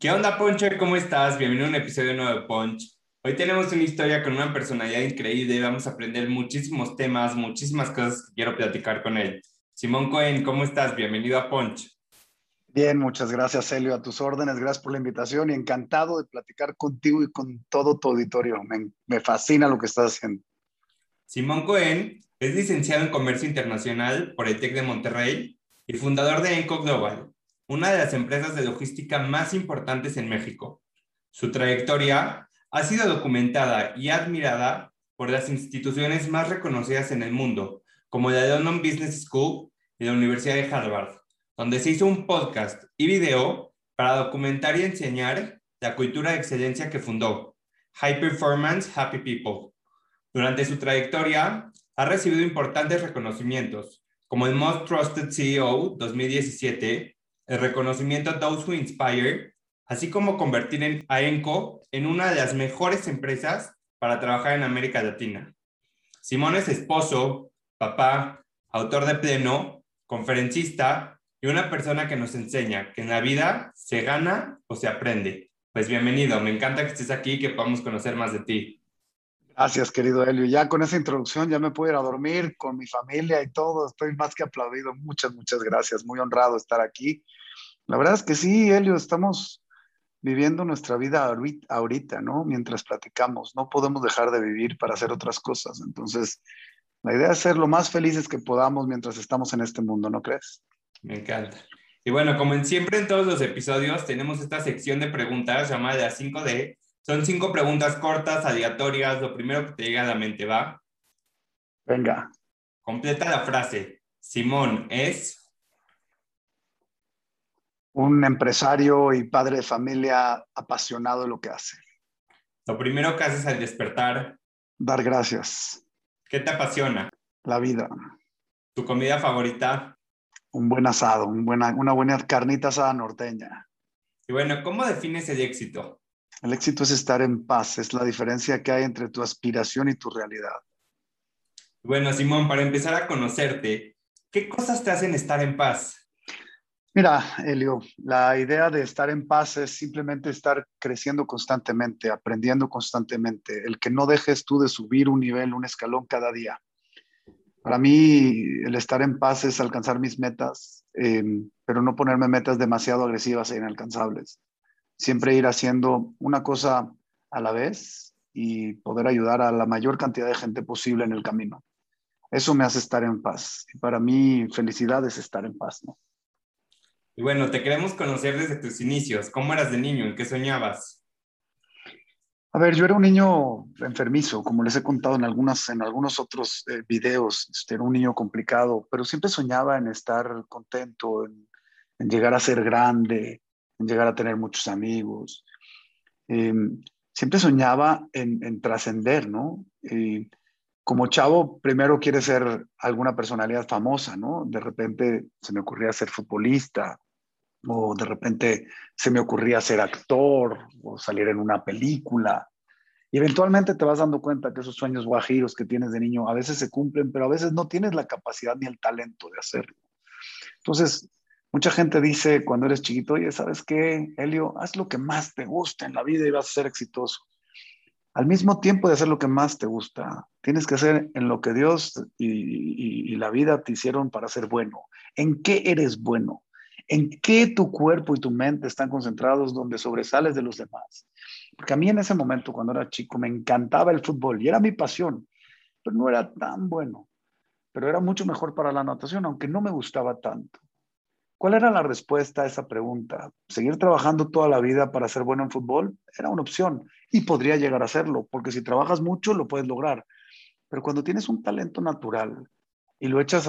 ¿Qué onda, Puncher? ¿Cómo estás? Bienvenido a un episodio nuevo de Punch. Hoy tenemos una historia con una personalidad increíble y vamos a aprender muchísimos temas, muchísimas cosas que quiero platicar con él. Simón Cohen, ¿cómo estás? Bienvenido a Punch. Bien, muchas gracias, Elio, a tus órdenes. Gracias por la invitación y encantado de platicar contigo y con todo tu auditorio. Me, me fascina lo que estás haciendo. Simón Cohen es licenciado en Comercio Internacional por el TEC de Monterrey y fundador de Enco Global, una de las empresas de logística más importantes en México. Su trayectoria ha sido documentada y admirada por las instituciones más reconocidas en el mundo, como la London Business School y la Universidad de Harvard, donde se hizo un podcast y video para documentar y enseñar la cultura de excelencia que fundó, High Performance Happy People. Durante su trayectoria, ha recibido importantes reconocimientos, como el Most Trusted CEO 2017 el reconocimiento Those Who Inspire, así como convertir a ENCO en una de las mejores empresas para trabajar en América Latina. Simón es esposo, papá, autor de pleno, conferencista y una persona que nos enseña que en la vida se gana o se aprende. Pues bienvenido, me encanta que estés aquí y que podamos conocer más de ti. Gracias, querido Elio. Ya con esa introducción ya me puedo ir a dormir con mi familia y todo. Estoy más que aplaudido. Muchas, muchas gracias. Muy honrado estar aquí la verdad es que sí, Elio, estamos viviendo nuestra vida ahorita, ¿no? Mientras platicamos, no podemos dejar de vivir para hacer otras cosas. Entonces, la idea es ser lo más felices que podamos mientras estamos en este mundo, ¿no crees? Me encanta. Y bueno, como en siempre en todos los episodios, tenemos esta sección de preguntas llamada las 5D. Son cinco preguntas cortas, aleatorias, lo primero que te llega a la mente, ¿va? Venga. Completa la frase. Simón es un empresario y padre de familia apasionado de lo que hace. Lo primero que haces al despertar. Dar gracias. ¿Qué te apasiona? La vida. ¿Tu comida favorita? Un buen asado, buena, una buena carnita asada norteña. Y bueno, ¿cómo defines el éxito? El éxito es estar en paz, es la diferencia que hay entre tu aspiración y tu realidad. Bueno, Simón, para empezar a conocerte, ¿qué cosas te hacen estar en paz? Mira, Elio, la idea de estar en paz es simplemente estar creciendo constantemente, aprendiendo constantemente, el que no dejes tú de subir un nivel, un escalón cada día. Para mí, el estar en paz es alcanzar mis metas, em, pero no ponerme metas demasiado agresivas e inalcanzables. Siempre ir haciendo una cosa a la vez y poder ayudar a la mayor cantidad de gente posible en el camino. Eso me hace estar en paz. Y para mí, felicidad es estar en paz, ¿no? Y bueno, te queremos conocer desde tus inicios. ¿Cómo eras de niño? ¿En qué soñabas? A ver, yo era un niño enfermizo, como les he contado en, algunas, en algunos otros eh, videos. Este, era un niño complicado, pero siempre soñaba en estar contento, en, llegar a ser grande, en llegar a tener muchos amigos. Em, siempre soñaba en, en trascender, ¿no? Como chavo, primero quiere ser alguna personalidad famosa, ¿no? De repente se me ocurría ser futbolista, o de repente se me ocurría ser actor o salir en una película. Y eventualmente te vas dando cuenta que esos sueños guajiros que tienes de niño a veces se cumplen, pero a veces no tienes la capacidad ni el talento de hacerlo. Entonces, mucha gente dice cuando eres chiquito, oye, ¿sabes qué, Helio? Haz lo que más te gusta en la vida y vas a ser exitoso. Al mismo tiempo de hacer lo que más te gusta, tienes que hacer en lo que Dios y, y la vida te hicieron para ser bueno. ¿En qué eres bueno? En qué tu cuerpo y tu mente están concentrados donde sobresales de los demás. Porque a mí en ese momento, cuando era chico, me encantaba el fútbol y era mi pasión, pero no era tan bueno. Pero era mucho mejor para la natación, aunque no me gustaba tanto. ¿Cuál era la respuesta a esa pregunta? ¿Seguir trabajando toda la vida para ser bueno en fútbol? Era una opción y podría llegar a serlo, porque si trabajas mucho lo puedes lograr. Pero cuando tienes un talento natural y lo echas,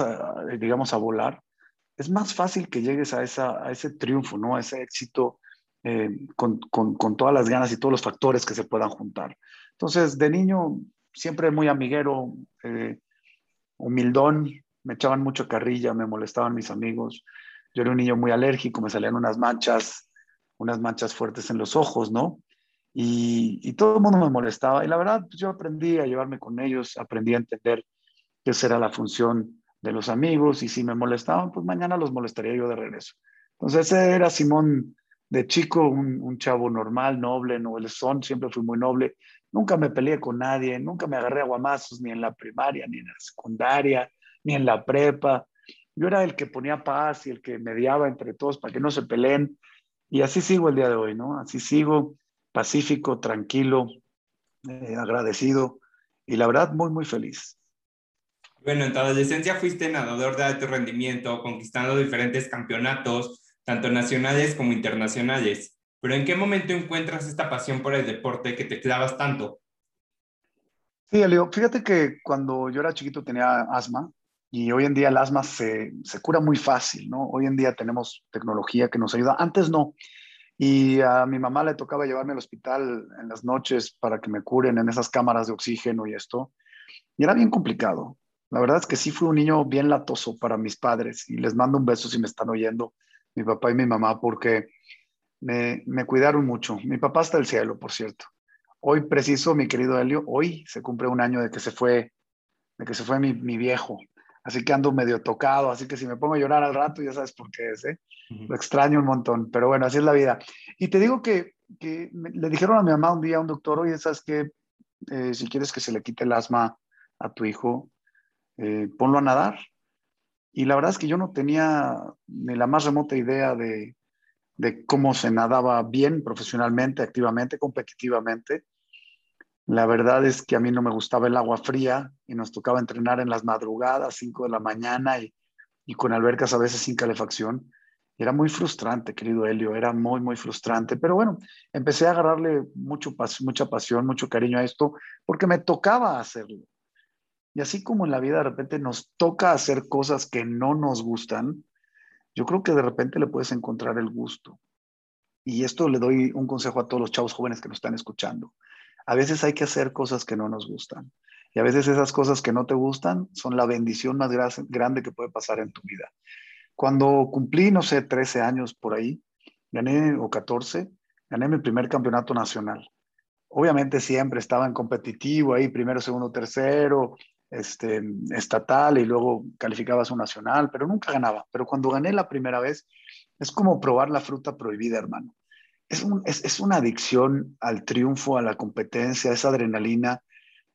digamos, a volar, es más fácil que llegues a, esa, a ese triunfo, ¿no? A ese éxito eh, con, todas las ganas y todos los factores que se puedan juntar. Entonces, de niño, siempre muy amiguero, eh, humildón, me echaban mucho carrilla, me molestaban mis amigos. Yo era un niño muy alérgico, me salían unas manchas, unas manchas fuertes en los ojos, ¿no? Y, todo el mundo me molestaba. Y la verdad, pues, yo aprendí a llevarme con ellos, aprendí a entender qué será la función de los amigos y si me molestaban, pues mañana los molestaría yo de regreso. Entonces ese era Simón de chico, un, chavo normal, noble, son, siempre fui muy noble. Nunca me peleé con nadie, nunca me agarré a guamazos ni en la primaria, ni en la secundaria, ni en la prepa. Yo era el que ponía paz y el que mediaba entre todos para que no se peleen. Y así sigo el día de hoy, ¿no? Así sigo, pacífico, tranquilo, eh, agradecido y la verdad muy, muy feliz. Bueno, en tu adolescencia fuiste nadador de alto rendimiento, conquistando diferentes campeonatos, tanto nacionales como internacionales. Pero ¿en qué momento encuentras esta pasión por el deporte que te clavas tanto? Sí, Elio, fíjate que cuando yo era chiquito tenía asma y hoy en día el asma se, se cura muy fácil, ¿no? Hoy en día tenemos tecnología que nos ayuda. Antes no. Y a mi mamá le tocaba llevarme al hospital en las noches para que me curen en esas cámaras de oxígeno y esto. Y era bien complicado. La verdad es que sí fui un niño bien latoso para mis padres y les mando un beso si me están oyendo, mi papá y mi mamá, porque me, me cuidaron mucho. Mi papá está el cielo, por cierto. Hoy preciso, mi querido Helio, hoy se cumple un año de que se fue, de que se fue mi, mi viejo. Así que ando medio tocado, así que si me pongo a llorar al rato, ya sabes por qué es, ¿eh? Lo extraño un montón, pero bueno, así es la vida. Y te digo que, que le dijeron a mi mamá un día a un doctor, oye, ¿sabes qué? Eh, si quieres que se le quite el asma a tu hijo, eh, ponlo a nadar. Y la verdad es que yo no tenía ni la más remota idea de, cómo se nadaba bien profesionalmente, activamente, competitivamente. La verdad es que a mí no me gustaba el agua fría y nos tocaba entrenar en las madrugadas, 5 de la mañana y, con albercas a veces sin calefacción. Era muy frustrante, querido Helio, era muy, muy frustrante. Pero bueno, empecé a agarrarle mucho, mucha pasión, mucho cariño a esto, porque me tocaba hacerlo. Y así como en la vida de repente nos toca hacer cosas que no nos gustan, yo creo que de repente le puedes encontrar el gusto. Y esto le doy un consejo a todos los chavos jóvenes que nos están escuchando. A veces hay que hacer cosas que no nos gustan. Y a veces esas cosas que no te gustan son la bendición más grande que puede pasar en tu vida. Cuando cumplí, no sé, 13 años por ahí, gané, o 14, gané mi primer campeonato nacional. Obviamente siempre estaba en competitivo ahí, primero, segundo, tercero, este, estatal y luego calificaba su nacional, pero nunca ganaba. Pero cuando gané la primera vez, es como probar la fruta prohibida, hermano. Es, es, una adicción al triunfo, a la competencia, esa adrenalina.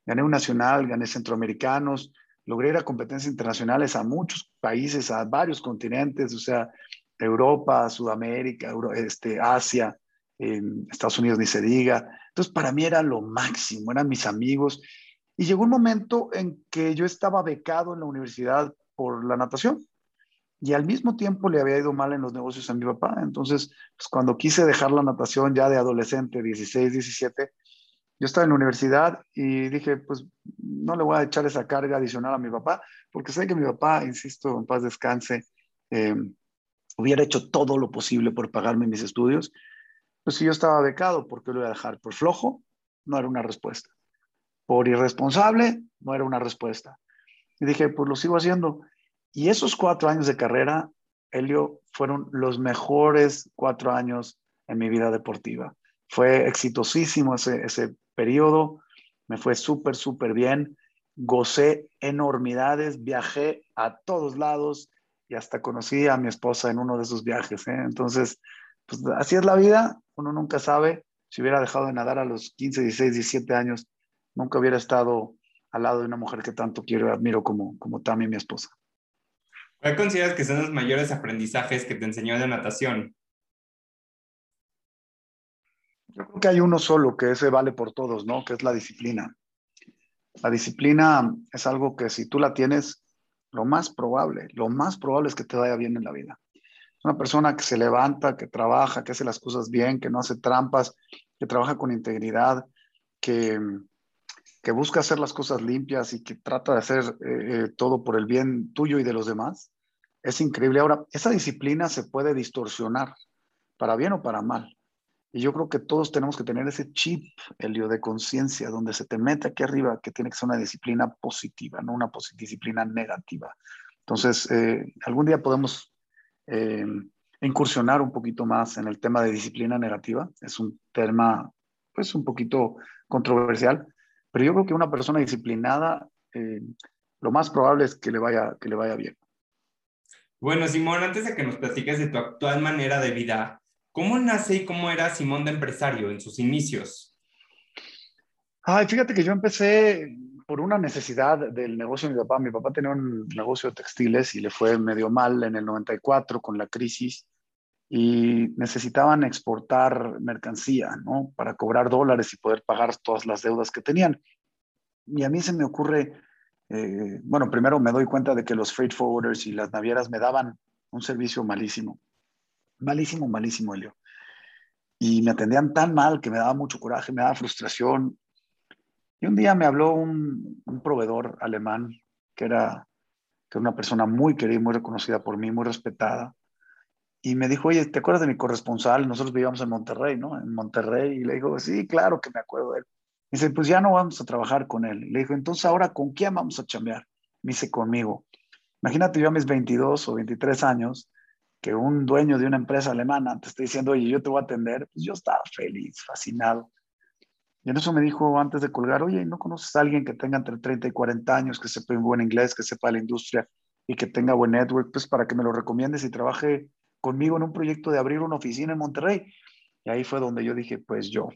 Gané un nacional, gané centroamericanos, logré ir a competencias internacionales a muchos países, a varios continentes, o sea, Europa, Sudamérica, este, Asia, Estados Unidos ni se diga. Entonces, para mí era lo máximo, eran mis amigos y llegó un momento en que yo estaba becado en la universidad por la natación y al mismo tiempo le había ido mal en los negocios a mi papá. Entonces, pues cuando quise dejar la natación ya de adolescente, 16, 17, yo estaba en la universidad y dije, pues no le voy a echar esa carga adicional a mi papá, porque sé que mi papá, insisto, en paz descanse, eh, hubiera hecho todo lo posible por pagarme mis estudios. Pues si yo estaba becado, ¿por qué lo voy a dejar? ¿Por flojo? No era una respuesta por irresponsable, no era una respuesta. Y dije, pues lo sigo haciendo. Y esos cuatro años de carrera, Helio, fueron los mejores cuatro años en mi vida deportiva. Fue exitosísimo ese, ese periodo, me fue súper, súper bien, gocé enormidades, viajé a todos lados y hasta conocí a mi esposa en uno de esos viajes. ¿eh? Entonces, pues así es la vida, uno nunca sabe. Si hubiera dejado de nadar a los 15, 16, 17 años, nunca hubiera estado al lado de una mujer que tanto quiero y admiro como, como Tami, mi esposa. ¿Cuál consideras que son los mayores aprendizajes que te enseñó la natación? Yo creo que hay uno solo, que ese vale por todos, ¿no? Que es la disciplina. La disciplina es algo que si tú la tienes, lo más probable, lo más probable es que te vaya bien en la vida. Una persona que se levanta, que trabaja, que hace las cosas bien, que no hace trampas, que trabaja con integridad, que, que busca hacer las cosas limpias y que trata de hacer eh, eh, todo por el bien tuyo y de los demás, es increíble. Ahora, esa disciplina se puede distorsionar, para bien o para mal. Y yo creo que todos tenemos que tener ese chip, Elio, de conciencia, donde se te mete aquí arriba que tiene que ser una disciplina positiva, no una disciplina negativa. Entonces, eh, algún día podemos incursionar un poquito más en el tema de disciplina negativa. Es un tema, pues, un poquito controversial, pero yo creo que una persona disciplinada, eh, lo más probable es que le vaya, que le vaya bien. Bueno, Simón, antes de que nos platiques de tu actual manera de vida, ¿Cómo nace y cómo era Simón de empresario en sus inicios? Ay, fíjate que yo empecé por una necesidad del negocio de mi papá. Mi papá tenía un negocio de textiles y le fue medio mal en el 94 con la crisis y necesitaban exportar mercancía, ¿no? Para cobrar dólares y poder pagar todas las deudas que tenían. Y a mí se me ocurre, eh, bueno, primero me doy cuenta de que los freight forwarders y las navieras me daban un servicio malísimo malísimo, malísimo, Elio. Y me atendían tan mal que me daba mucho coraje, me daba frustración. Y un día me habló un, proveedor alemán que era, que una persona muy querida, muy reconocida por mí, muy respetada. Y me dijo, oye, ¿te acuerdas de mi corresponsal? Nosotros vivíamos en Monterrey, ¿no? En Monterrey. Y le dijo, sí, claro que me acuerdo de él. Y dice, pues ya no vamos a trabajar con él. Y le dijo, entonces ahora, ¿con quién vamos a chambear? Me dice, conmigo. Imagínate yo a mis 22 o 23 años, que un dueño de una empresa alemana te esté diciendo, oye, yo te voy a atender, pues yo estaba feliz, fascinado. Y en eso me dijo antes de colgar, oye, ¿no conoces a alguien que tenga entre 30 y 40 años, que sepa un buen inglés, que sepa la industria y que tenga buen network, pues para que me lo recomiendes y trabaje conmigo en un proyecto de abrir una oficina en Monterrey? Y ahí fue donde yo dije, pues yo.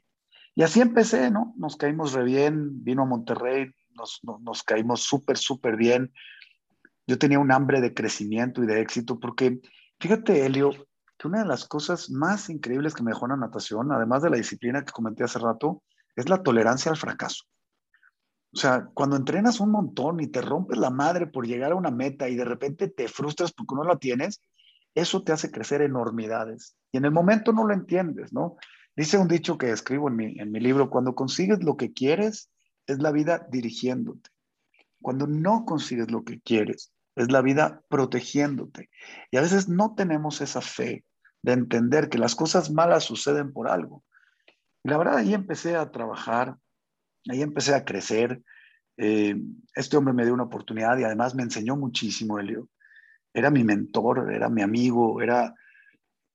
Y así empecé, ¿no? Nos caímos re bien, vino a Monterrey, nos, nos, caímos súper, súper bien. Yo tenía un hambre de crecimiento y de éxito porque Fíjate, Elio, que una de las cosas más increíbles que me dejó la natación, además de la disciplina que comenté hace rato, es la tolerancia al fracaso. O sea, cuando entrenas un montón y te rompes la madre por llegar a una meta y de repente te frustras porque no la tienes, eso te hace crecer enormidades. Y en el momento no lo entiendes, ¿no? Dice un dicho que escribo en mi, en mi libro, cuando consigues lo que quieres, es la vida dirigiéndote. Cuando no consigues lo que quieres, es la vida protegiéndote. Y a veces no tenemos esa fe de entender que las cosas malas suceden por algo. Y la verdad, ahí empecé a trabajar, ahí empecé a crecer. Eh, este hombre me dio una oportunidad y además me enseñó muchísimo, Elio. Era mi mentor, era mi amigo, era,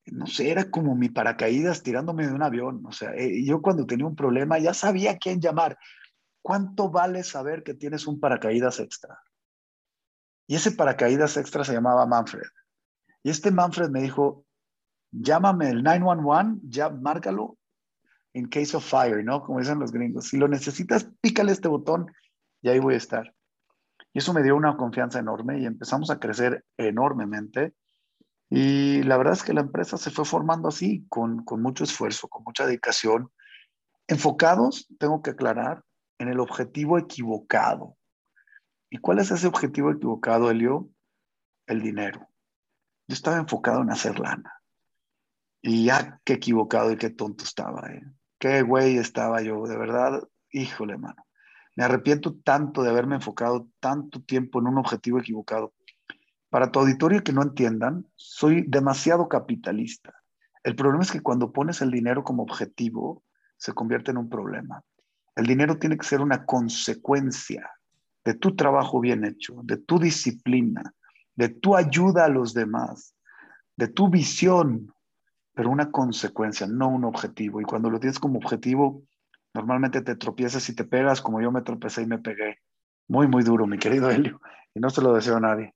no sé, era como mi paracaídas tirándome de un avión. O sea, eh, yo cuando tenía un problema ya sabía a quién llamar. ¿Cuánto vale saber que tienes un paracaídas extra? Y ese paracaídas extra se llamaba Manfred. Y este Manfred me dijo, llámame el 911, ya márcalo in case of fire, ¿no? Como dicen los gringos. Si lo necesitas, pícale este botón y ahí voy a estar. Y eso me dio una confianza enorme y empezamos a crecer enormemente. Y la verdad es que la empresa se fue formando así, con, con mucho esfuerzo, con mucha dedicación, enfocados, tengo que aclarar, en el objetivo equivocado. ¿Y cuál es ese objetivo equivocado, Elio? El dinero. Yo estaba enfocado en hacer lana. Y ya qué equivocado y qué tonto estaba. ¿eh? Qué güey estaba yo, de verdad. Híjole, mano. Me arrepiento tanto de haberme enfocado tanto tiempo en un objetivo equivocado. Para tu auditorio que no entiendan, soy demasiado capitalista. El problema es que cuando pones el dinero como objetivo, se convierte en un problema. El dinero tiene que ser una consecuencia de tu trabajo bien hecho, de tu disciplina, de tu ayuda a los demás, de tu visión, pero una consecuencia, no un objetivo. Y cuando lo tienes como objetivo, normalmente te tropiezas y te pegas como yo me tropecé y me pegué. Muy, muy duro, mi querido Helio. Y no se lo deseo a nadie.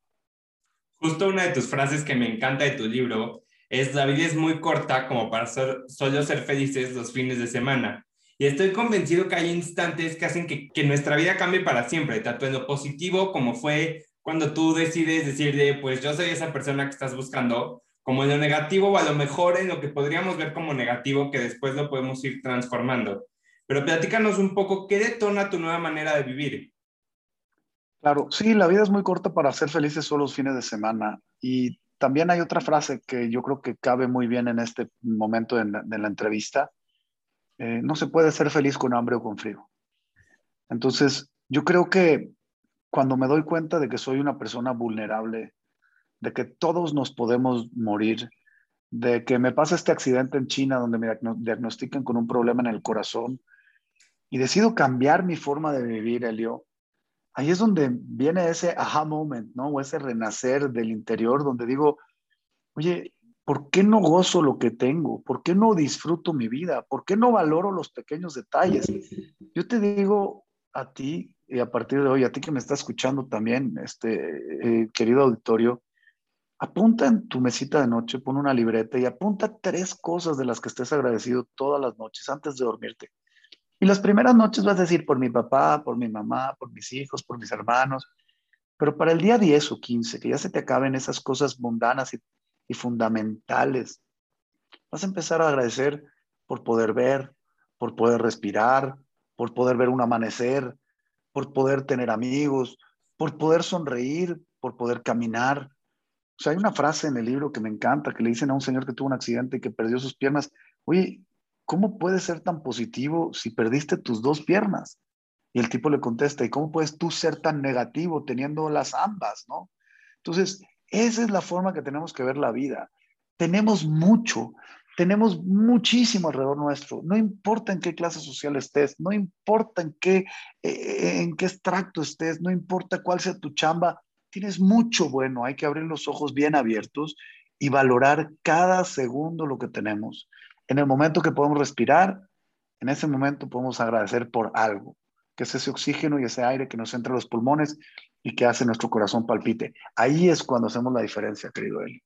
Justo una de tus frases que me encanta de tu libro es, la vida es muy corta como para solo ser felices los fines de semana. Y estoy convencido que hay instantes que hacen que, que, nuestra vida cambie para siempre, tanto en lo positivo como fue cuando tú decides decirle, pues yo soy esa persona que estás buscando, como en lo negativo o a lo mejor en lo que podríamos ver como negativo que después lo podemos ir transformando. Pero platícanos un poco, ¿qué detona tu nueva manera de vivir? Claro, sí, la vida es muy corta para ser felices solo los fines de semana. Y también hay otra frase que yo creo que cabe muy bien en este momento de la entrevista, eh, no se puede ser feliz con hambre o con frío. Entonces, yo creo que cuando me doy cuenta de que soy una persona vulnerable, de que todos nos podemos morir, de que me pasa este accidente en China donde me diagnostican con un problema en el corazón y decido cambiar mi forma de vivir, Elio, ahí es donde viene ese aha moment, ¿no? O ese renacer del interior donde digo, oye, ¿por qué no gozo lo que tengo? ¿Por qué no disfruto mi vida? ¿Por qué no valoro los pequeños detalles? Yo te digo a ti y a partir de hoy, a ti que me estás escuchando también, este eh, querido auditorio, apunta en tu mesita de noche, pon una libreta y apunta tres cosas de las que estés agradecido todas las noches antes de dormirte. Y las primeras noches vas a decir por mi papá, por mi mamá, por mis hijos, por mis hermanos. Pero para el día 10 o 15, que ya se te acaben esas cosas mundanas y, fundamentales, vas a empezar a agradecer por poder ver, por poder respirar, por poder ver un amanecer, por poder tener amigos, por poder sonreír, por poder caminar. O sea, hay una frase en el libro que me encanta, que le dicen a un señor que tuvo un accidente y que perdió sus piernas, oye, ¿cómo puedes ser tan positivo si perdiste tus dos piernas? Y el tipo le contesta, ¿y cómo puedes tú ser tan negativo teniendo las ambas, no? Entonces, esa es la forma que tenemos que ver la vida. Tenemos mucho, tenemos muchísimo alrededor nuestro. No importa en qué clase social estés, no importa en qué, eh, en qué extracto estés, no importa cuál sea tu chamba, tienes mucho bueno. Hay que abrir los ojos bien abiertos y valorar cada segundo lo que tenemos. En el momento que podemos respirar, en ese momento podemos agradecer por algo, que es ese oxígeno y ese aire que nos entra a los pulmones y que hace nuestro corazón palpite. Ahí es cuando hacemos la diferencia, querido Eli.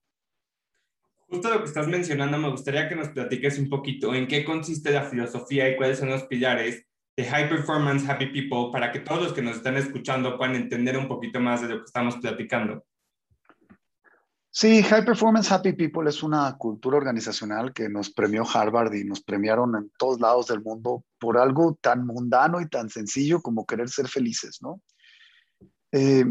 Justo lo que estás mencionando, me gustaría que nos platiques un poquito en qué consiste la filosofía y cuáles son los pilares de High Performance Happy People para que todos los que nos están escuchando puedan entender un poquito más de lo que estamos platicando. Sí, High Performance Happy People es una cultura organizacional que nos premió Harvard y nos premiaron en todos lados del mundo por algo tan mundano y tan sencillo como querer ser felices, ¿no? Eh,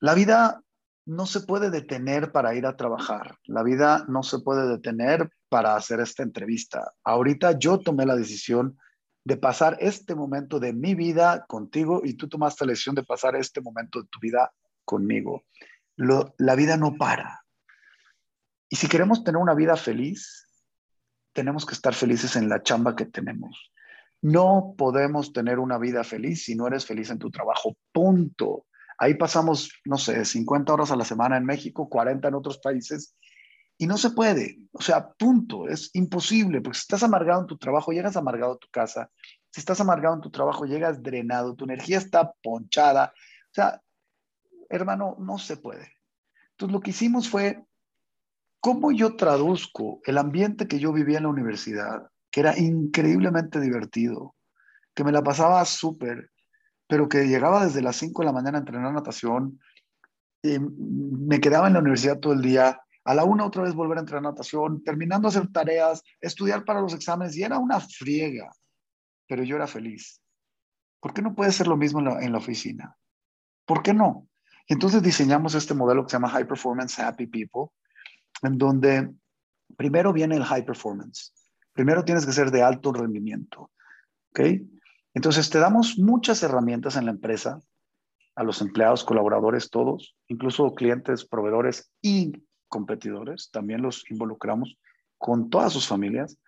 la vida no se puede detener para ir a trabajar. La vida no se puede detener para hacer esta entrevista. Ahorita yo tomé la decisión de pasar este momento de mi vida contigo y tú tomaste la decisión de pasar este momento de tu vida conmigo la vida no para. Y si queremos tener una vida feliz, tenemos que estar felices en la chamba que tenemos. No podemos tener una vida feliz si no eres feliz en tu trabajo. Punto. Ahí pasamos, no sé, 50 horas a la semana en México, 40 en otros países, y no se puede. O sea, punto. Es imposible, porque si estás amargado en tu trabajo, llegas amargado a tu casa. Si estás amargado en tu trabajo, llegas drenado, tu energía está ponchada. O sea, hermano, no se puede. Entonces lo que hicimos fue, ¿cómo yo traduzco el ambiente que yo vivía en la universidad, que era increíblemente divertido, que me la pasaba súper, pero que llegaba desde las 5 de la mañana a entrenar natación, me quedaba en la universidad todo el día, a la una otra vez volver a entrenar natación, terminando hacer tareas, estudiar para los exámenes, y era una friega, pero yo era feliz. ¿Por qué no puede ser lo mismo en la oficina? ¿Por qué no? Entonces diseñamos este modelo que se llama High Performance Happy People, en donde primero viene el high performance. Primero tienes que ser de alto rendimiento. ¿Ok? Entonces te damos muchas herramientas en la empresa, a los empleados, colaboradores, todos, incluso clientes, proveedores y competidores, también los involucramos con todas sus familias,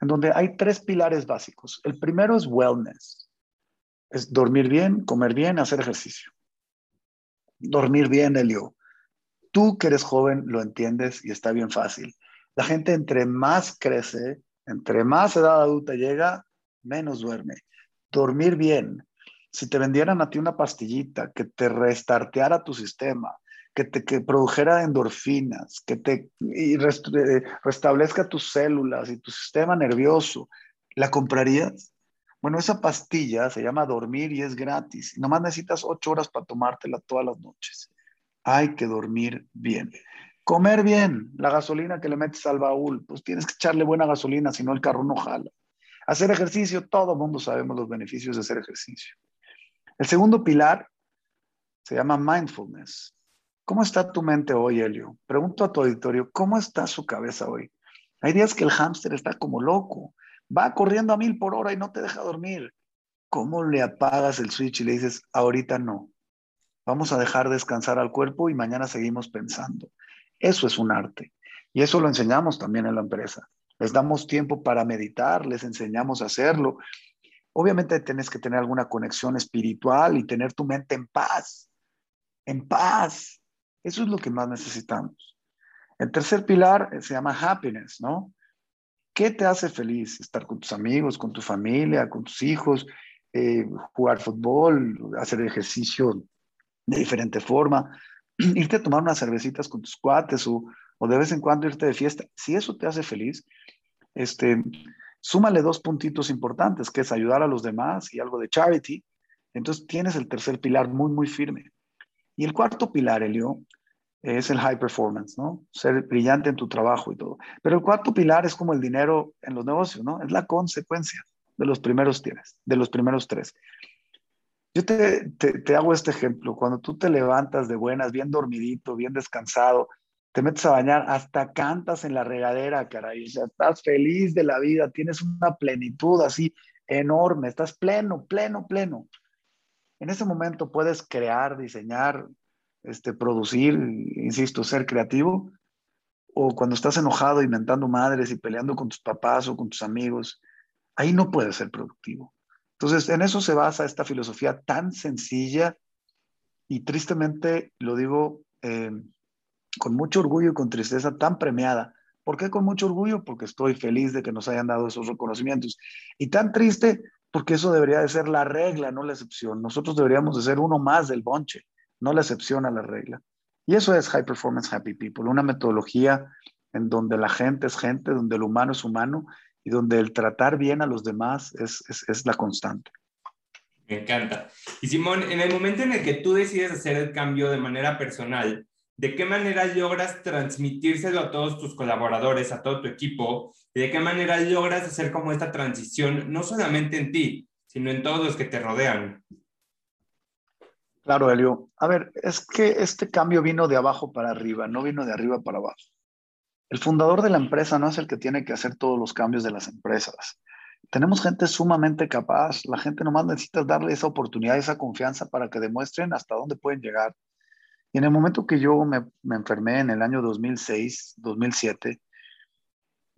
en donde hay tres pilares básicos. El primero es wellness, es dormir bien, comer bien, hacer ejercicio dormir bien, Elio. Tú que eres joven lo entiendes y está bien fácil. La gente entre más crece, entre más edad adulta llega, menos duerme. Dormir bien. Si te vendieran a ti una pastillita que te restarteara tu sistema, que te que produjera endorfinas, que te y eh, restablezca tus células y tu sistema nervioso, ¿la comprarías? Bueno, esa pastilla se llama dormir y es gratis. Nomás necesitas ocho horas para tomártela todas las noches. Hay que dormir bien. Comer bien, la gasolina que le metes al baúl, pues tienes que echarle buena gasolina, si no el carro no jala. Hacer ejercicio, todo el mundo sabemos los beneficios de hacer ejercicio. El segundo pilar se llama mindfulness. ¿Cómo está tu mente hoy, Helio? Pregunto a tu auditorio, ¿cómo está su cabeza hoy? Hay días que el hámster está como loco va corriendo a mil por hora y no te deja dormir. ¿Cómo le apagas el switch y le dices, ahorita no? Vamos a dejar descansar al cuerpo y mañana seguimos pensando. Eso es un arte. Y eso lo enseñamos también en la empresa. Les damos tiempo para meditar, les enseñamos a hacerlo. Obviamente tienes que tener alguna conexión espiritual y tener tu mente en paz. En paz. Eso es lo que más necesitamos. El tercer pilar se llama happiness, ¿no? ¿Qué te hace feliz? Estar con tus amigos, con tu familia, con tus hijos, eh, jugar fútbol, hacer ejercicio de diferente forma, irte a tomar unas cervecitas con tus cuates o, o de vez en cuando irte de fiesta. Si eso te hace feliz, este, súmale dos puntitos importantes, que es ayudar a los demás y algo de charity. Entonces tienes el tercer pilar muy, muy firme. Y el cuarto pilar, Elio, es el high performance, ¿no? Ser brillante en tu trabajo y todo. Pero el cuarto pilar es como el dinero en los negocios, ¿no? Es la consecuencia de los primeros tres, de los primeros tres. Yo te, te, hago este ejemplo. Cuando tú te levantas de buenas, bien dormidito, bien descansado, te metes a bañar, hasta cantas en la regadera, caray. O sea, estás feliz de la vida, tienes una plenitud así enorme, estás pleno, pleno, pleno. En ese momento puedes crear, diseñar, este, producir, insisto, ser creativo, o cuando estás enojado, inventando madres y peleando con tus papás o con tus amigos, ahí no puedes ser productivo. Entonces, en eso se basa esta filosofía tan sencilla y tristemente, lo digo eh, con mucho orgullo y con tristeza, tan premiada. ¿Por qué con mucho orgullo? Porque estoy feliz de que nos hayan dado esos reconocimientos. Y tan triste porque eso debería de ser la regla, no la excepción. Nosotros deberíamos de ser uno más del bonche no la excepción a la regla. Y eso es High Performance Happy People, una metodología en donde la gente es gente, donde el humano es humano y donde el tratar bien a los demás es, es, la constante. Me encanta. Y Simón, en el momento en el que tú decides hacer el cambio de manera personal, ¿de qué manera logras transmitírselo a todos tus colaboradores, a todo tu equipo? ¿Y de qué manera logras hacer como esta transición, no solamente en ti, sino en todos los que te rodean? Claro, Elio. A ver, es que este cambio vino de abajo para arriba, no vino de arriba para abajo. El fundador de la empresa no es el que tiene que hacer todos los cambios de las empresas. Tenemos gente sumamente capaz. La gente nomás necesita darle esa oportunidad, esa confianza para que demuestren hasta dónde pueden llegar. Y en el momento que yo me, enfermé en el año 2006, 2007,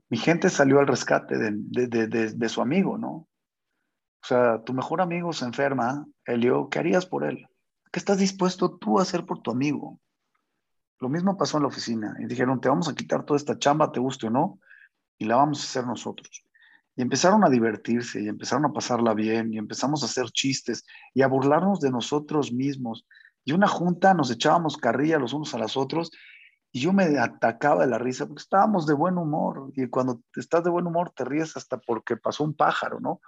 mi gente salió al rescate de, de su amigo, ¿no? O sea, tu mejor amigo se enferma, Elio, ¿qué harías por él? ¿Qué estás dispuesto tú a hacer por tu amigo? Lo mismo pasó en la oficina y dijeron, te vamos a quitar toda esta chamba, te guste o no, y la vamos a hacer nosotros. Y empezaron a divertirse y empezaron a pasarla bien y empezamos a hacer chistes y a burlarnos de nosotros mismos. Y una junta nos echábamos carrilla los unos a los otros y yo me atacaba de la risa porque estábamos de buen humor y cuando estás de buen humor te ríes hasta porque pasó un pájaro, ¿no?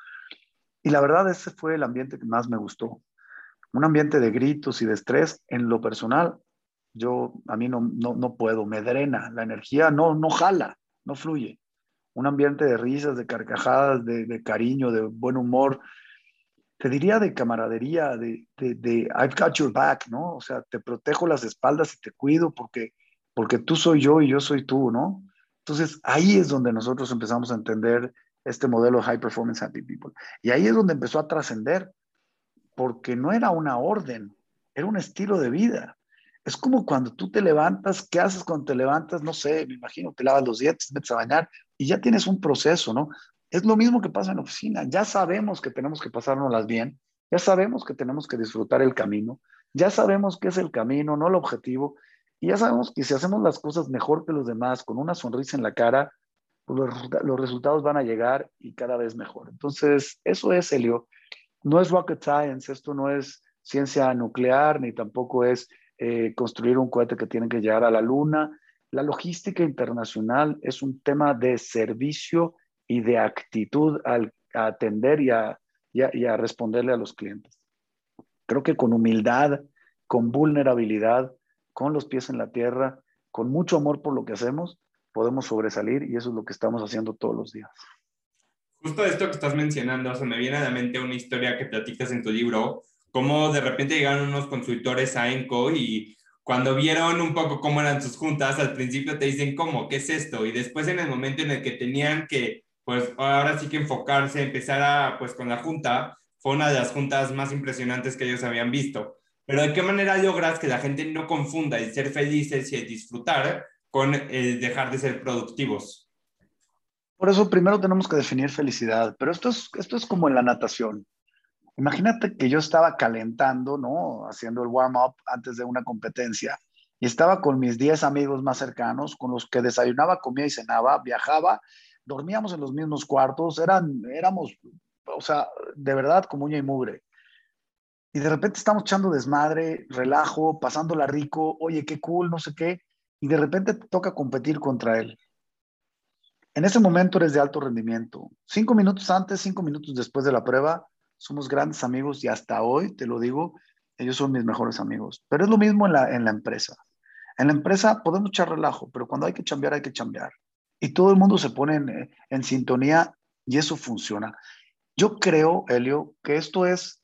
Y la verdad ese fue el ambiente que más me gustó un ambiente de gritos y de estrés, en lo personal, yo a mí no, no, puedo, me drena, la energía no, no jala, no fluye. Un ambiente de risas, de carcajadas, de, cariño, de buen humor, te diría de camaradería, de, de, I've got your back, ¿no? O sea, te protejo las espaldas y te cuido porque, porque tú soy yo y yo soy tú, ¿no? Entonces ahí es donde nosotros empezamos a entender este modelo High Performance Happy People. Y ahí es donde empezó a trascender porque no era una orden, era un estilo de vida. Es como cuando tú te levantas, ¿qué haces cuando te levantas? No sé, me imagino, te lavas los dientes, te metes a bañar y ya tienes un proceso, ¿no? Es lo mismo que pasa en la oficina. Ya sabemos que tenemos que pasárnoslas bien, ya sabemos que tenemos que disfrutar el camino, ya sabemos qué es el camino, no el objetivo, y ya sabemos que si hacemos las cosas mejor que los demás, con una sonrisa en la cara, los, los resultados van a llegar y cada vez mejor. Entonces, eso es, Helio no es rocket science, esto no es ciencia nuclear, ni tampoco es eh, construir un cohete que tiene que llegar a la luna. La logística internacional es un tema de servicio y de actitud al, atender y a responderle a los clientes. Creo que con humildad, con vulnerabilidad, con los pies en la tierra, con mucho amor por lo que hacemos, podemos sobresalir y eso es lo que estamos haciendo todos los días. Justo esto que estás mencionando, se me viene a la mente una historia que platicas en tu libro, cómo de repente llegaron unos consultores a ENCO y cuando vieron un poco cómo eran sus juntas, al principio te dicen, ¿cómo? ¿Qué es esto? Y después en el momento en el que tenían que, pues ahora sí que enfocarse, empezar a, pues con la junta, fue una de las juntas más impresionantes que ellos habían visto. Pero ¿de qué manera logras que la gente no confunda el ser felices y el disfrutar con el dejar de ser productivos? Por eso primero tenemos que definir felicidad, pero esto es, esto es como en la natación. Imagínate que yo estaba calentando, ¿no? Haciendo el warm-up antes de una competencia y estaba con mis 10 amigos más cercanos, con los que desayunaba, comía y cenaba, viajaba, dormíamos en los mismos cuartos, eran, éramos, o sea, de verdad como uña y mugre. Y de repente estamos echando desmadre, relajo, pasándola rico, oye, qué cool, no sé qué, y de repente te toca competir contra él. En ese momento eres de alto rendimiento. Cinco minutos antes, cinco minutos después de la prueba, somos grandes amigos y hasta hoy, te lo digo, ellos son mis mejores amigos. Pero es lo mismo en la, en la empresa. En la empresa podemos echar relajo, pero cuando hay que chambear, hay que chambear. Y todo el mundo se pone en, en sintonía y eso funciona. Yo creo, Helio, que esto es,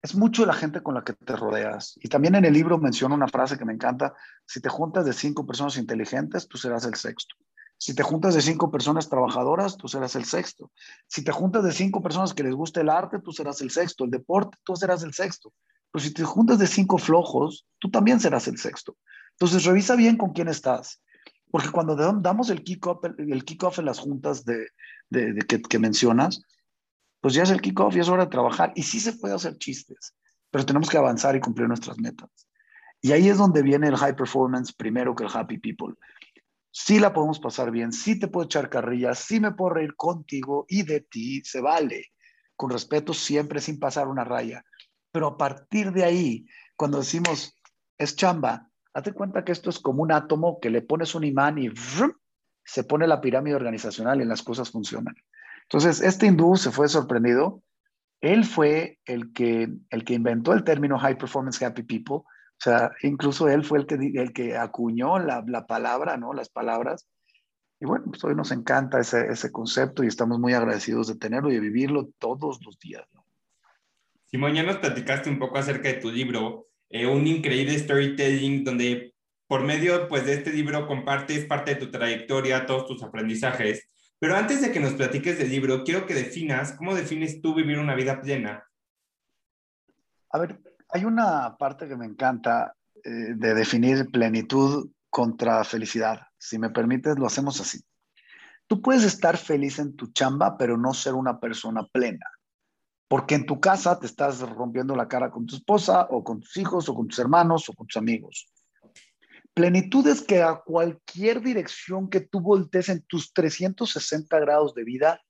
es mucho la gente con la que te rodeas. Y también en el libro menciona una frase que me encanta, si te juntas de cinco personas inteligentes, tú serás el sexto. Si te juntas de cinco personas trabajadoras, tú serás el sexto. Si te juntas de cinco personas que les gusta el arte, tú serás el sexto. El deporte, tú serás el sexto. Pero si te juntas de cinco flojos, tú también serás el sexto. Entonces, revisa bien con quién estás. Porque cuando damos el kick-off el kick en las juntas de, que, mencionas, pues ya es el kick-off y es hora de trabajar. Y sí se puede hacer chistes, pero tenemos que avanzar y cumplir nuestras metas. Y ahí es donde viene el high performance primero que el happy people sí la podemos pasar bien, sí te puedo echar carrillas, sí me puedo reír contigo y de ti, se vale, con respeto siempre sin pasar una raya. Pero a partir de ahí, cuando decimos es chamba, hazte cuenta que esto es como un átomo que le pones un imán y se pone la pirámide organizacional y las cosas funcionan. Entonces, este hindú se fue sorprendido. Él fue el que, el que inventó el término High Performance Happy People o sea, incluso él fue el que, el que acuñó la, la palabra, ¿no? Las palabras. Y bueno, pues hoy nos encanta ese, ese, concepto y estamos muy agradecidos de tenerlo y de vivirlo todos los días. ¿no? Simón, ya nos platicaste un poco acerca de tu libro, eh, un increíble storytelling donde por medio pues, de este libro compartes parte de tu trayectoria, todos tus aprendizajes. Pero antes de que nos platiques del libro, quiero que definas cómo defines tú vivir una vida plena. A ver, hay una parte que me encanta eh, de definir plenitud contra felicidad. Si me permites, lo hacemos así. Tú puedes estar feliz en tu chamba, pero no ser una persona plena. Porque en tu casa te estás rompiendo la cara con tu esposa o con tus hijos o con tus hermanos o con tus amigos. Plenitud es que a cualquier dirección que tú voltees en tus 360 grados de vida,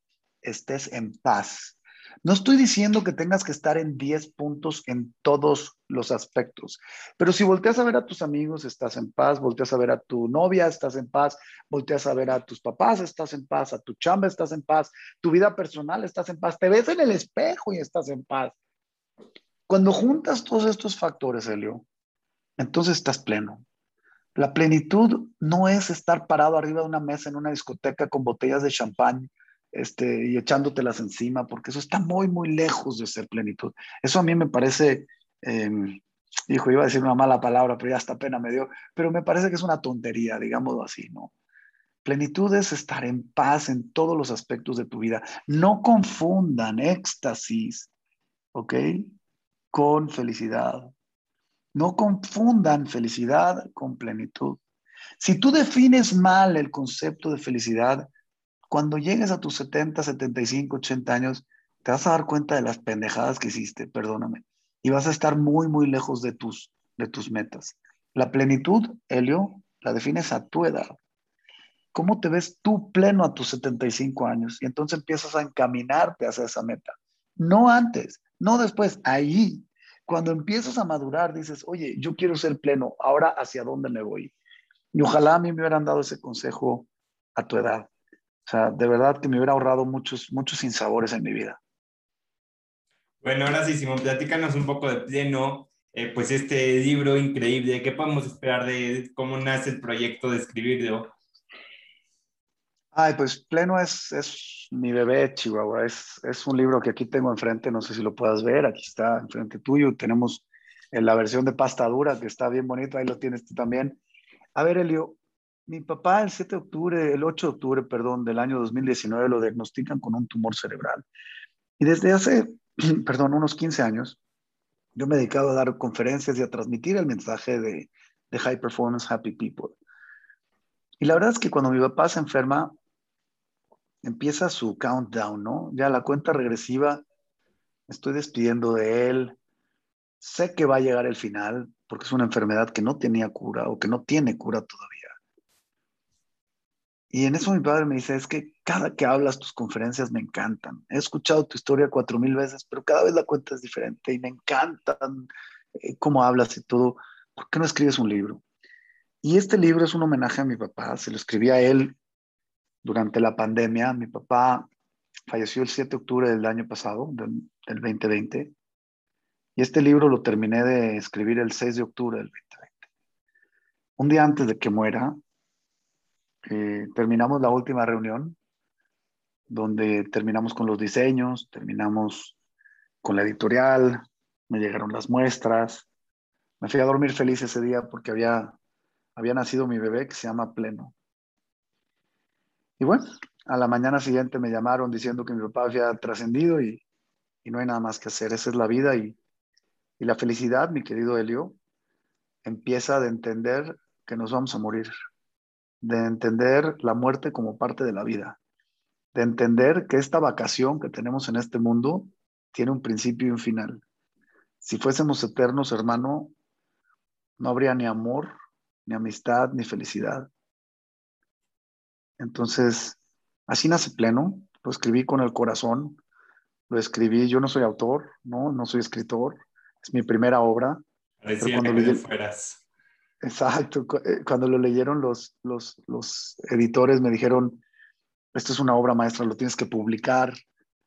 estés en paz, no estoy diciendo que tengas que estar en 10 puntos en todos los aspectos, pero si volteas a ver a tus amigos, estás en paz, volteas a ver a tu novia, estás en paz, volteas a ver a tus papás, estás en paz, a tu chamba, estás en paz, tu vida personal, estás en paz, te ves en el espejo y estás en paz. Cuando juntas todos estos factores, Helio, entonces estás pleno. La plenitud no es estar parado arriba de una mesa en una discoteca con botellas de champán este, y echándotelas encima, porque eso está muy, muy lejos de ser plenitud. Eso a mí me parece, eh, hijo, iba a decir una mala palabra, pero ya hasta pena me dio, pero me parece que es una tontería, digámoslo así, ¿no? Plenitud es estar en paz en todos los aspectos de tu vida. No confundan éxtasis, ¿ok? Con felicidad. No confundan felicidad con plenitud. Si tú defines mal el concepto de felicidad, cuando llegues a tus 70, 75, 80 años, te vas a dar cuenta de las pendejadas que hiciste, perdóname, y vas a estar muy, muy lejos de tus, de tus metas. La plenitud, Helio, la defines a tu edad. ¿Cómo te ves tú pleno a tus 75 años? Y entonces empiezas a encaminarte hacia esa meta. No antes, no después, ahí. Cuando empiezas a madurar, dices, oye, yo quiero ser pleno, ahora hacia dónde me voy. Y ojalá a mí me hubieran dado ese consejo a tu edad. O sea, de verdad que me hubiera ahorrado muchos, muchos sinsabores en mi vida. Bueno, ahora sí, Simón, platícanos un poco de pleno, eh, pues este libro increíble, ¿qué podemos esperar de cómo nace el proyecto de escribirlo? Ay, pues Pleno es, es mi bebé, Chihuahua. Es, es un libro que aquí tengo enfrente, no sé si lo puedas ver, aquí está enfrente tuyo. Tenemos en la versión de pasta dura, que está bien bonito, ahí lo tienes tú también. A ver, Elio, mi papá el 7 de octubre, el 8 de octubre, perdón, del año 2019 lo diagnostican con un tumor cerebral. Y desde hace, perdón, unos 15 años, yo me he dedicado a dar conferencias y a transmitir el mensaje de, High Performance Happy People. Y la verdad es que cuando mi papá se enferma, empieza su countdown, ¿no? Ya la cuenta regresiva, estoy despidiendo de él, sé que va a llegar el final, porque es una enfermedad que no tenía cura o que no tiene cura todavía. Y en eso mi padre me dice, es que cada que hablas tus conferencias me encantan. He escuchado tu historia cuatro mil veces, pero cada vez la cuenta es diferente y me encantan eh, cómo hablas y todo. ¿Por qué no escribes un libro? Y este libro es un homenaje a mi papá. Se lo escribí a él durante la pandemia. Mi papá falleció el 7 de octubre del año pasado, del, del 2020. Y este libro lo terminé de escribir el 6 de octubre del 2020. Un día antes de que muera, eh, terminamos la última reunión, donde terminamos con los diseños, terminamos con la editorial, me llegaron las muestras. Me fui a dormir feliz ese día porque había, había nacido mi bebé que se llama Pleno. Y bueno, a la mañana siguiente me llamaron diciendo que mi papá había trascendido y, no hay nada más que hacer. Esa es la vida y, y la felicidad, mi querido Helio, empieza de entender que nos vamos a morir de entender la muerte como parte de la vida, de entender que esta vacación que tenemos en este mundo tiene un principio y un final. Si fuésemos eternos, hermano, no habría ni amor, ni amistad, ni felicidad. Entonces, así nace pleno, lo escribí con el corazón, lo escribí, yo no soy autor, no, no soy escritor, es mi primera obra. cuando que fueras. Exacto. Eh, cuando lo leyeron los, los, los editores me dijeron, esto es una obra maestra, lo tienes que publicar.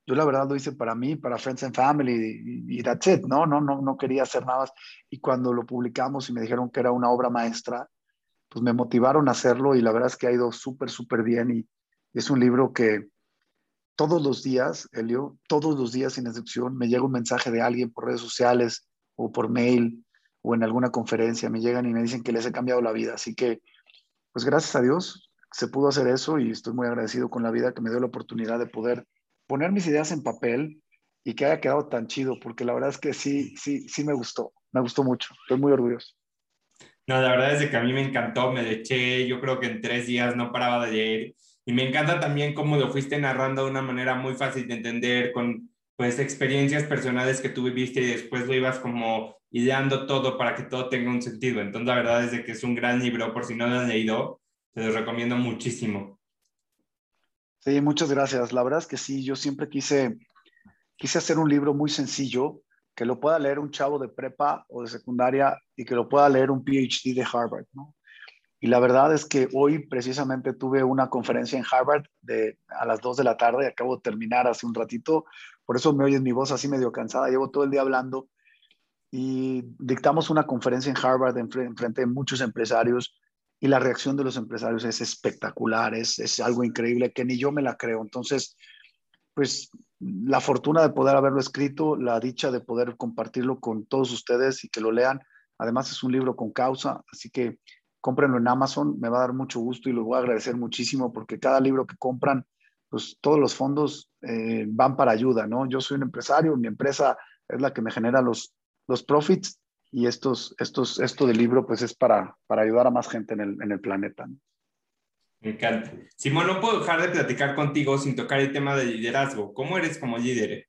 Yo la verdad lo hice para mí, para Friends and Family y, that's it, ¿no? No, no, no quería hacer nada más. Y cuando lo publicamos y me dijeron que era una obra maestra, pues me motivaron a hacerlo y la verdad es que ha ido súper, súper bien y, es un libro que todos los días, Elio, todos los días sin excepción, me llega un mensaje de alguien por redes sociales o por mail o en alguna conferencia me llegan y me dicen que les he cambiado la vida. Así que, pues gracias a Dios se pudo hacer eso y estoy muy agradecido con la vida que me dio la oportunidad de poder poner mis ideas en papel y que haya quedado tan chido, porque la verdad es que sí, sí, sí me gustó, me gustó mucho, estoy muy orgulloso. No, la verdad es que a mí me encantó, me eché, yo creo que en tres días no paraba de leer y me encanta también cómo lo fuiste narrando de una manera muy fácil de entender, con pues experiencias personales que tú viviste y después lo ibas como ideando todo para que todo tenga un sentido. Entonces, la verdad es que es un gran libro, por si no lo han leído, te lo recomiendo muchísimo. Sí, muchas gracias. La verdad es que sí, yo siempre quise, quise hacer un libro muy sencillo, que lo pueda leer un chavo de prepa o de secundaria y que lo pueda leer un PhD de Harvard. Y la verdad es que hoy precisamente tuve una conferencia en Harvard de, a las 2 de la tarde, acabo de terminar hace un ratito, por eso me oyes mi voz así medio cansada, llevo todo el día hablando y dictamos una conferencia en Harvard en, frente de muchos empresarios y la reacción de los empresarios es espectacular, es, es algo increíble que ni yo me la creo. Entonces, pues la fortuna de poder haberlo escrito, la dicha de poder compartirlo con todos ustedes y que lo lean. Además es un libro con causa, así que cómprenlo en Amazon, me va a dar mucho gusto y lo voy a agradecer muchísimo porque cada libro que compran, pues todos los fondos eh, van para ayuda, ¿no? Yo soy un empresario, mi empresa es la que me genera los, los profits y estos, estos, esto del libro pues es para, para ayudar a más gente en el, en el planeta. Me encanta. Simón, no puedo dejar de platicar contigo sin tocar el tema del liderazgo. ¿Cómo eres como líder?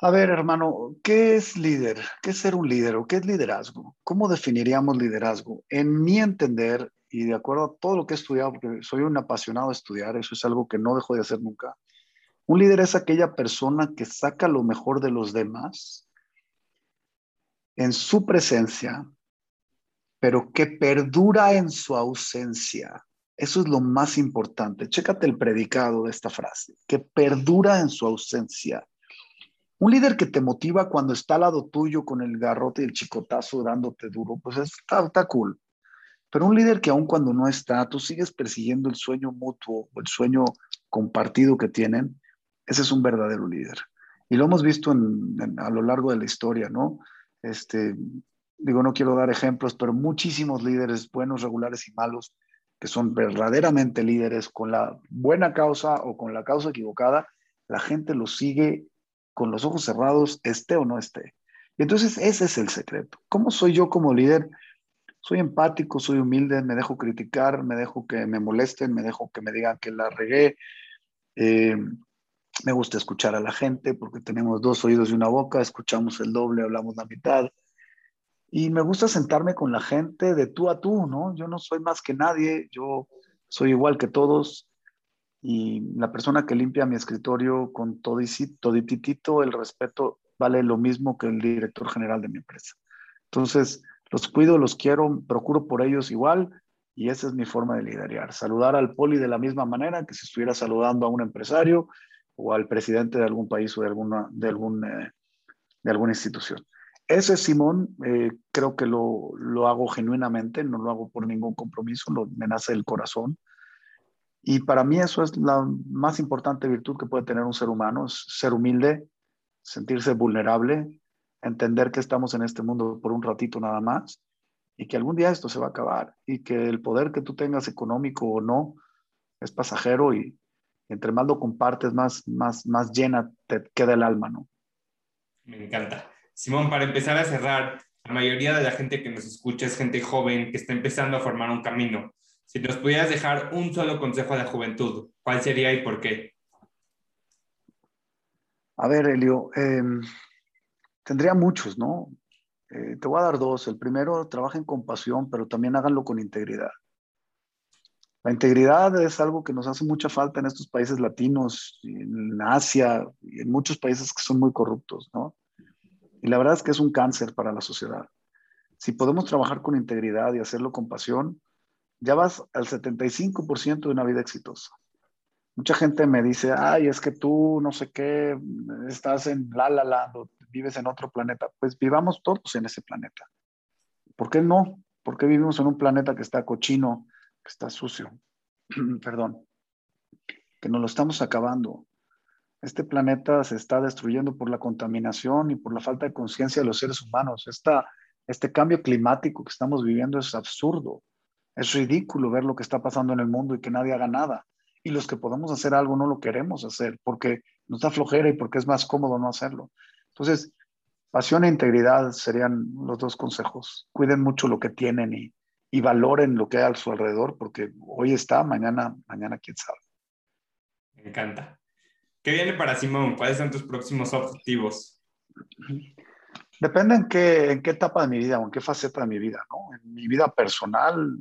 A ver, hermano, ¿qué es líder? ¿Qué es ser un líder o qué es liderazgo? ¿Cómo definiríamos liderazgo? En mi entender, y de acuerdo a todo lo que he estudiado, porque soy un apasionado de estudiar, eso es algo que no dejo de hacer nunca, un líder es aquella persona que saca lo mejor de los demás en su presencia, pero que perdura en su ausencia. Eso es lo más importante. Chécate el predicado de esta frase, que perdura en su ausencia. Un líder que te motiva cuando está al lado tuyo con el garrote y el chicotazo dándote duro, pues está, está cool. Pero un líder que aun cuando no está, tú sigues persiguiendo el sueño mutuo o el sueño compartido que tienen, ese es un verdadero líder. Y lo hemos visto a lo largo de la historia, ¿no? Este, digo, no quiero dar ejemplos, pero muchísimos líderes, buenos, regulares y malos, que son verdaderamente líderes con la buena causa o con la causa equivocada, la gente los sigue con los ojos cerrados, esté o no esté. Y entonces ese es el secreto. ¿Cómo soy yo como líder? soy empático, soy humilde, me dejo criticar, me dejo que me molesten, me dejo que me digan que la regué. Eh, me gusta escuchar a la gente porque tenemos dos oídos y una boca, escuchamos el doble, hablamos la mitad. Y me gusta sentarme con la gente de tú a tú, ¿no? Yo no soy más que nadie, yo soy igual que todos. Y la persona que limpia mi escritorio con todititito, el respeto vale lo mismo que el director general de mi empresa. Entonces, los cuido, los quiero, procuro por ellos igual y esa es mi forma de liderar. Saludar al poli de la misma manera que si estuviera saludando a un empresario o al presidente de algún país o de alguna, de algún, eh, de alguna institución. Ese Simón, eh, creo que lo, lo, hago genuinamente, no lo hago por ningún compromiso, lo, me nace del corazón. Y para mí eso es la más importante virtud que puede tener un ser humano, ser humilde, sentirse vulnerable, entender que estamos en este mundo por un ratito nada más y que algún día esto se va a acabar y que el poder que tú tengas económico o no es pasajero y entre más lo compartes, más, más, más llena te queda el alma, ¿no? Me encanta. Simón, para empezar a cerrar, la mayoría de la gente que nos escucha es gente joven que está empezando a formar un camino. Si nos pudieras dejar un solo consejo a la juventud, ¿cuál sería y por qué? A ver, Elio, em, tendría muchos, ¿no? Eh, te voy a dar dos. El primero, trabajen con pasión, pero también háganlo con integridad. La integridad es algo que nos hace mucha falta en estos países latinos, en Asia en muchos países que son muy corruptos, ¿no? Y la verdad es que es un cáncer para la sociedad. Si podemos trabajar con integridad y hacerlo con pasión, ya vas al 75% de una vida exitosa. Mucha gente me dice, ay, es que tú no sé qué, estás en la la la, vives en otro planeta. Pues vivamos todos en ese planeta. ¿Por qué no? ¿Por qué vivimos en un planeta que está cochino, está sucio? Perdón. Que nos lo estamos acabando. Este planeta se está destruyendo por la contaminación y por la falta de conciencia de los seres humanos. Esta, este cambio climático que estamos viviendo es absurdo. Es ridículo ver lo que está pasando en el mundo y que nadie haga nada y los que podemos hacer algo no lo queremos hacer porque nos da flojera y porque es más cómodo no hacerlo. Entonces, pasión e integridad serían los dos consejos. Cuiden mucho lo que tienen y, y valoren lo que hay a su alrededor porque hoy está, mañana, mañana quién sabe. Me encanta. ¿Qué viene para Simón? ¿Cuáles son tus próximos objetivos? Depende en qué, en qué etapa de mi vida o en qué faceta de mi vida. ¿no? En mi vida personal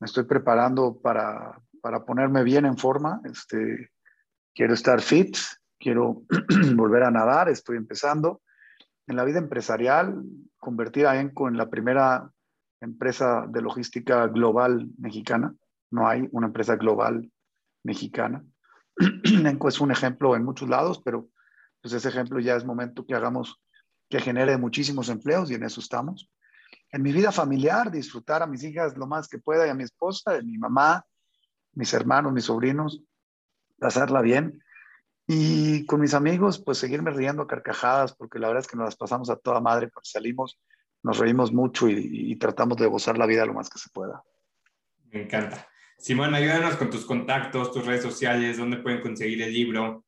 me estoy preparando para para ponerme bien en forma. Este, quiero estar fit, quiero volver a nadar, estoy empezando. En la vida empresarial, convertir a ENCO en la primera empresa de logística global mexicana. No hay una empresa global mexicana. ENCO es un ejemplo en muchos lados, pero pues ese ejemplo ya es momento que hagamos que genere muchísimos empleos y en eso estamos. En mi vida familiar, disfrutar a mis hijas lo más que pueda y a mi esposa, de mi mamá, mis hermanos, mis sobrinos, pasarla bien. Y con mis amigos, pues seguirme riendo a carcajadas, porque la verdad es que nos las pasamos a toda madre cuando salimos, nos reímos mucho y, tratamos de gozar la vida lo más que se pueda. Me encanta. Simón, ayúdanos con tus contactos, tus redes sociales, dónde pueden conseguir el libro.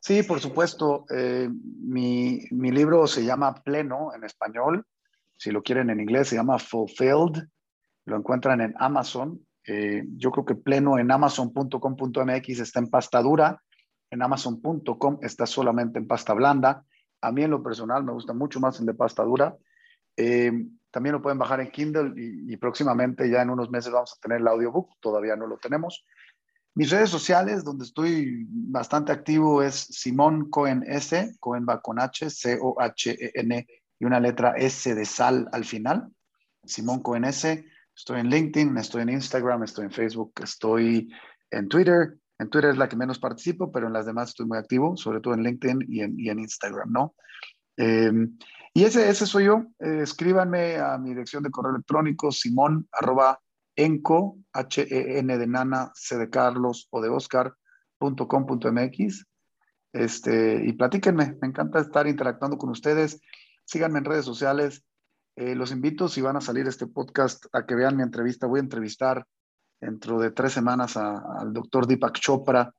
Sí, por supuesto. Eh, mi, mi libro se llama Pleno en español. Si lo quieren en inglés, se llama Fulfilled. Lo encuentran en Amazon. Eh, yo creo que pleno en amazon.com.mx está en pasta dura, en amazon.com está solamente en pasta blanda. A mí en lo personal me gusta mucho más el de pasta dura. Eh, también lo pueden bajar en Kindle y, próximamente ya en unos meses vamos a tener el audiobook, todavía no lo tenemos. Mis redes sociales, donde estoy bastante activo, es Simón Cohen S, Cohen va con H, C-O-H-E-N y una letra S de sal al final. Simón Cohen S. Estoy en LinkedIn, estoy en Instagram, estoy en Facebook, estoy en Twitter. En Twitter es la que menos participo, pero en las demás estoy muy activo, sobre todo en LinkedIn y en, y en Instagram, ¿no? Em, y ese, ese soy yo. Eh, escríbanme a mi dirección de correo electrónico, simón, arroba, enco, H-E-N de nana, C de Carlos o de Oscar. Este, y platíquenme, me encanta estar interactuando con ustedes. Síganme en redes sociales, eh, los invito, si van a salir este podcast, a que vean mi entrevista. Voy a entrevistar dentro de tres semanas al doctor Deepak Chopra.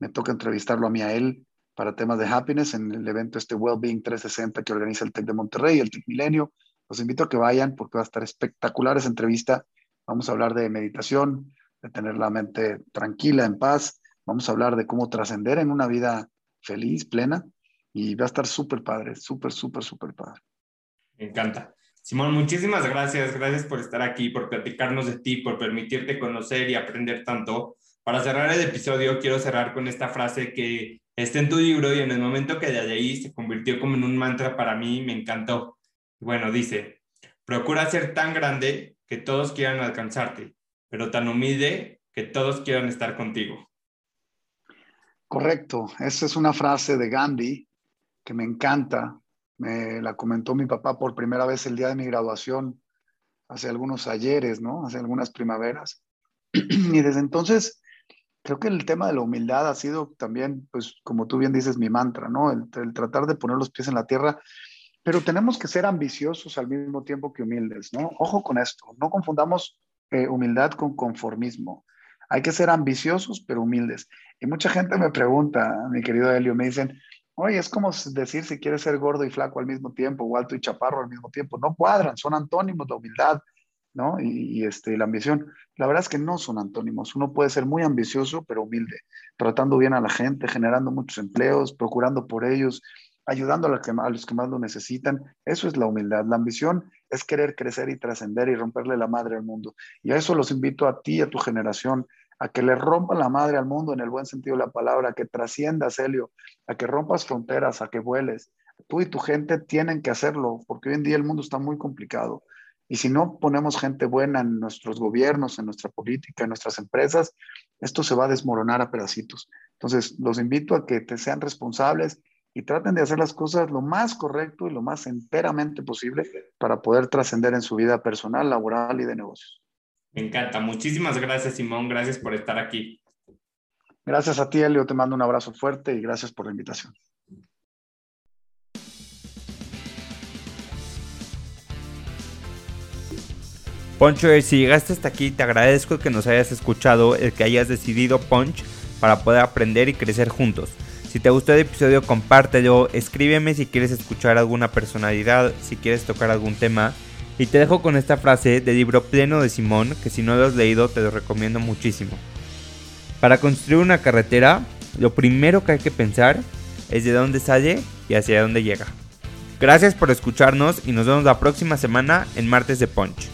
Me toca entrevistarlo a mí a él para temas de happiness en el evento este Wellbeing 360 que organiza el TEC de Monterrey, el TEC Milenio. Los invito a que vayan porque va a estar espectacular esa entrevista. Vamos a hablar de meditación, de tener la mente tranquila, en paz. Vamos a hablar de cómo trascender en una vida feliz, plena. Y va a estar súper padre, súper, súper, súper padre. Me encanta. Simón, muchísimas gracias. Gracias por estar aquí, por platicarnos de ti, por permitirte conocer y aprender tanto. Para cerrar el episodio, quiero cerrar con esta frase que está en tu libro y en el momento que de ahí se convirtió como en un mantra para mí, me encantó. Bueno, dice, procura ser tan grande que todos quieran alcanzarte, pero tan humilde que todos quieran estar contigo. Correcto, esa es una frase de Gandhi que me encanta. Me la comentó mi papá por primera vez el día de mi graduación, hace algunos ayeres, ¿no? Hace algunas primaveras. Y desde entonces creo que el tema de la humildad ha sido también, pues como tú bien dices, mi mantra, ¿no? El, tratar de poner los pies en la tierra, pero tenemos que ser ambiciosos al mismo tiempo que humildes, ¿no? Ojo con esto, no confundamos eh, humildad con conformismo. Hay que ser ambiciosos, pero humildes. Y mucha gente me pregunta, mi querido Helio, me dicen, oye, es como decir si quieres ser gordo y flaco al mismo tiempo, o alto y chaparro al mismo tiempo. No cuadran, son antónimos de humildad. ¿No? Y, este, la ambición. La verdad es que no son antónimos. Uno puede ser muy ambicioso, pero humilde, tratando bien a la gente, generando muchos empleos, procurando por ellos, ayudando a los, que, a los que más lo necesitan. Eso es la humildad. La ambición es querer crecer y trascender y romperle la madre al mundo. Y a eso los invito a ti, a tu generación, a que le rompan la madre al mundo en el buen sentido de la palabra, a que trasciendas, Helio, a que rompas fronteras, a que vueles. Tú y tu gente tienen que hacerlo, porque hoy en día el mundo está muy complicado. Y si no ponemos gente buena en nuestros gobiernos, en nuestra política, en nuestras empresas, esto se va a desmoronar a pedacitos. Entonces, los invito a que te sean responsables y traten de hacer las cosas lo más correcto y lo más enteramente posible para poder trascender en su vida personal, laboral y de negocios. Me encanta. Muchísimas gracias, Simón. Gracias por estar aquí. Gracias a ti, Elio. Te mando un abrazo fuerte y gracias por la invitación. Poncho, si llegaste hasta aquí, te agradezco que nos hayas escuchado, el que hayas decidido Punch para poder aprender y crecer juntos. Si te gustó el episodio, compártelo, escríbeme si quieres escuchar alguna personalidad, si quieres tocar algún tema. Y te dejo con esta frase del libro pleno de Simón, que si no lo has leído te lo recomiendo muchísimo. Para construir una carretera, lo primero que hay que pensar es de dónde sale y hacia dónde llega. Gracias por escucharnos y nos vemos la próxima semana en Martes de Punch.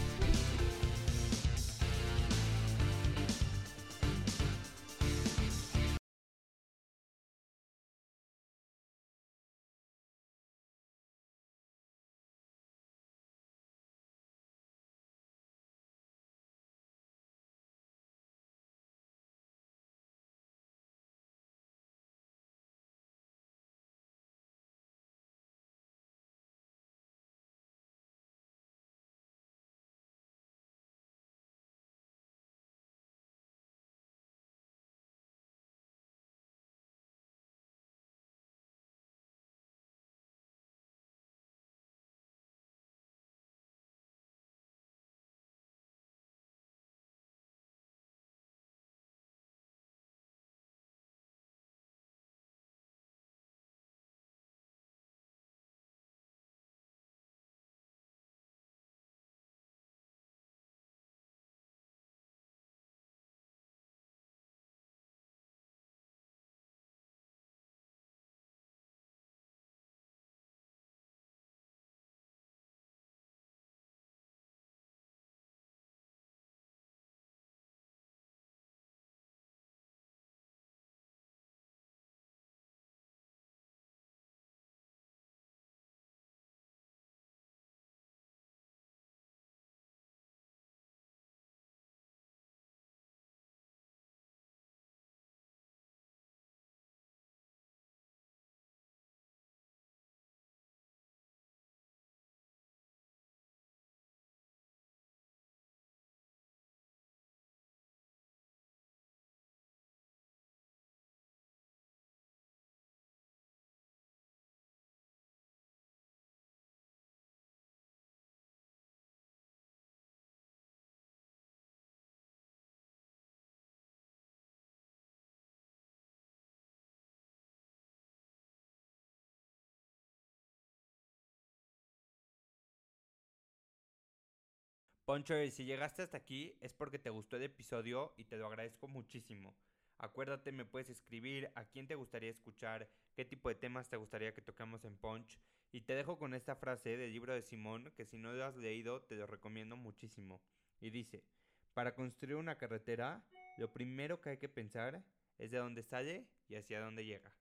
Poncho, si llegaste hasta aquí es porque te gustó el episodio y te lo agradezco muchísimo. Acuérdate, me puedes escribir a quién te gustaría escuchar, qué tipo de temas te gustaría que toquemos en Punch. Y te dejo con esta frase del libro de Simón, que si no lo has leído te lo recomiendo muchísimo. Y dice, para construir una carretera, lo primero que hay que pensar es de dónde sale y hacia dónde llega.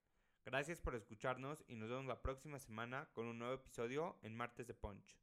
Gracias por escucharnos y nos vemos la próxima semana con un nuevo episodio en Martes de Punch.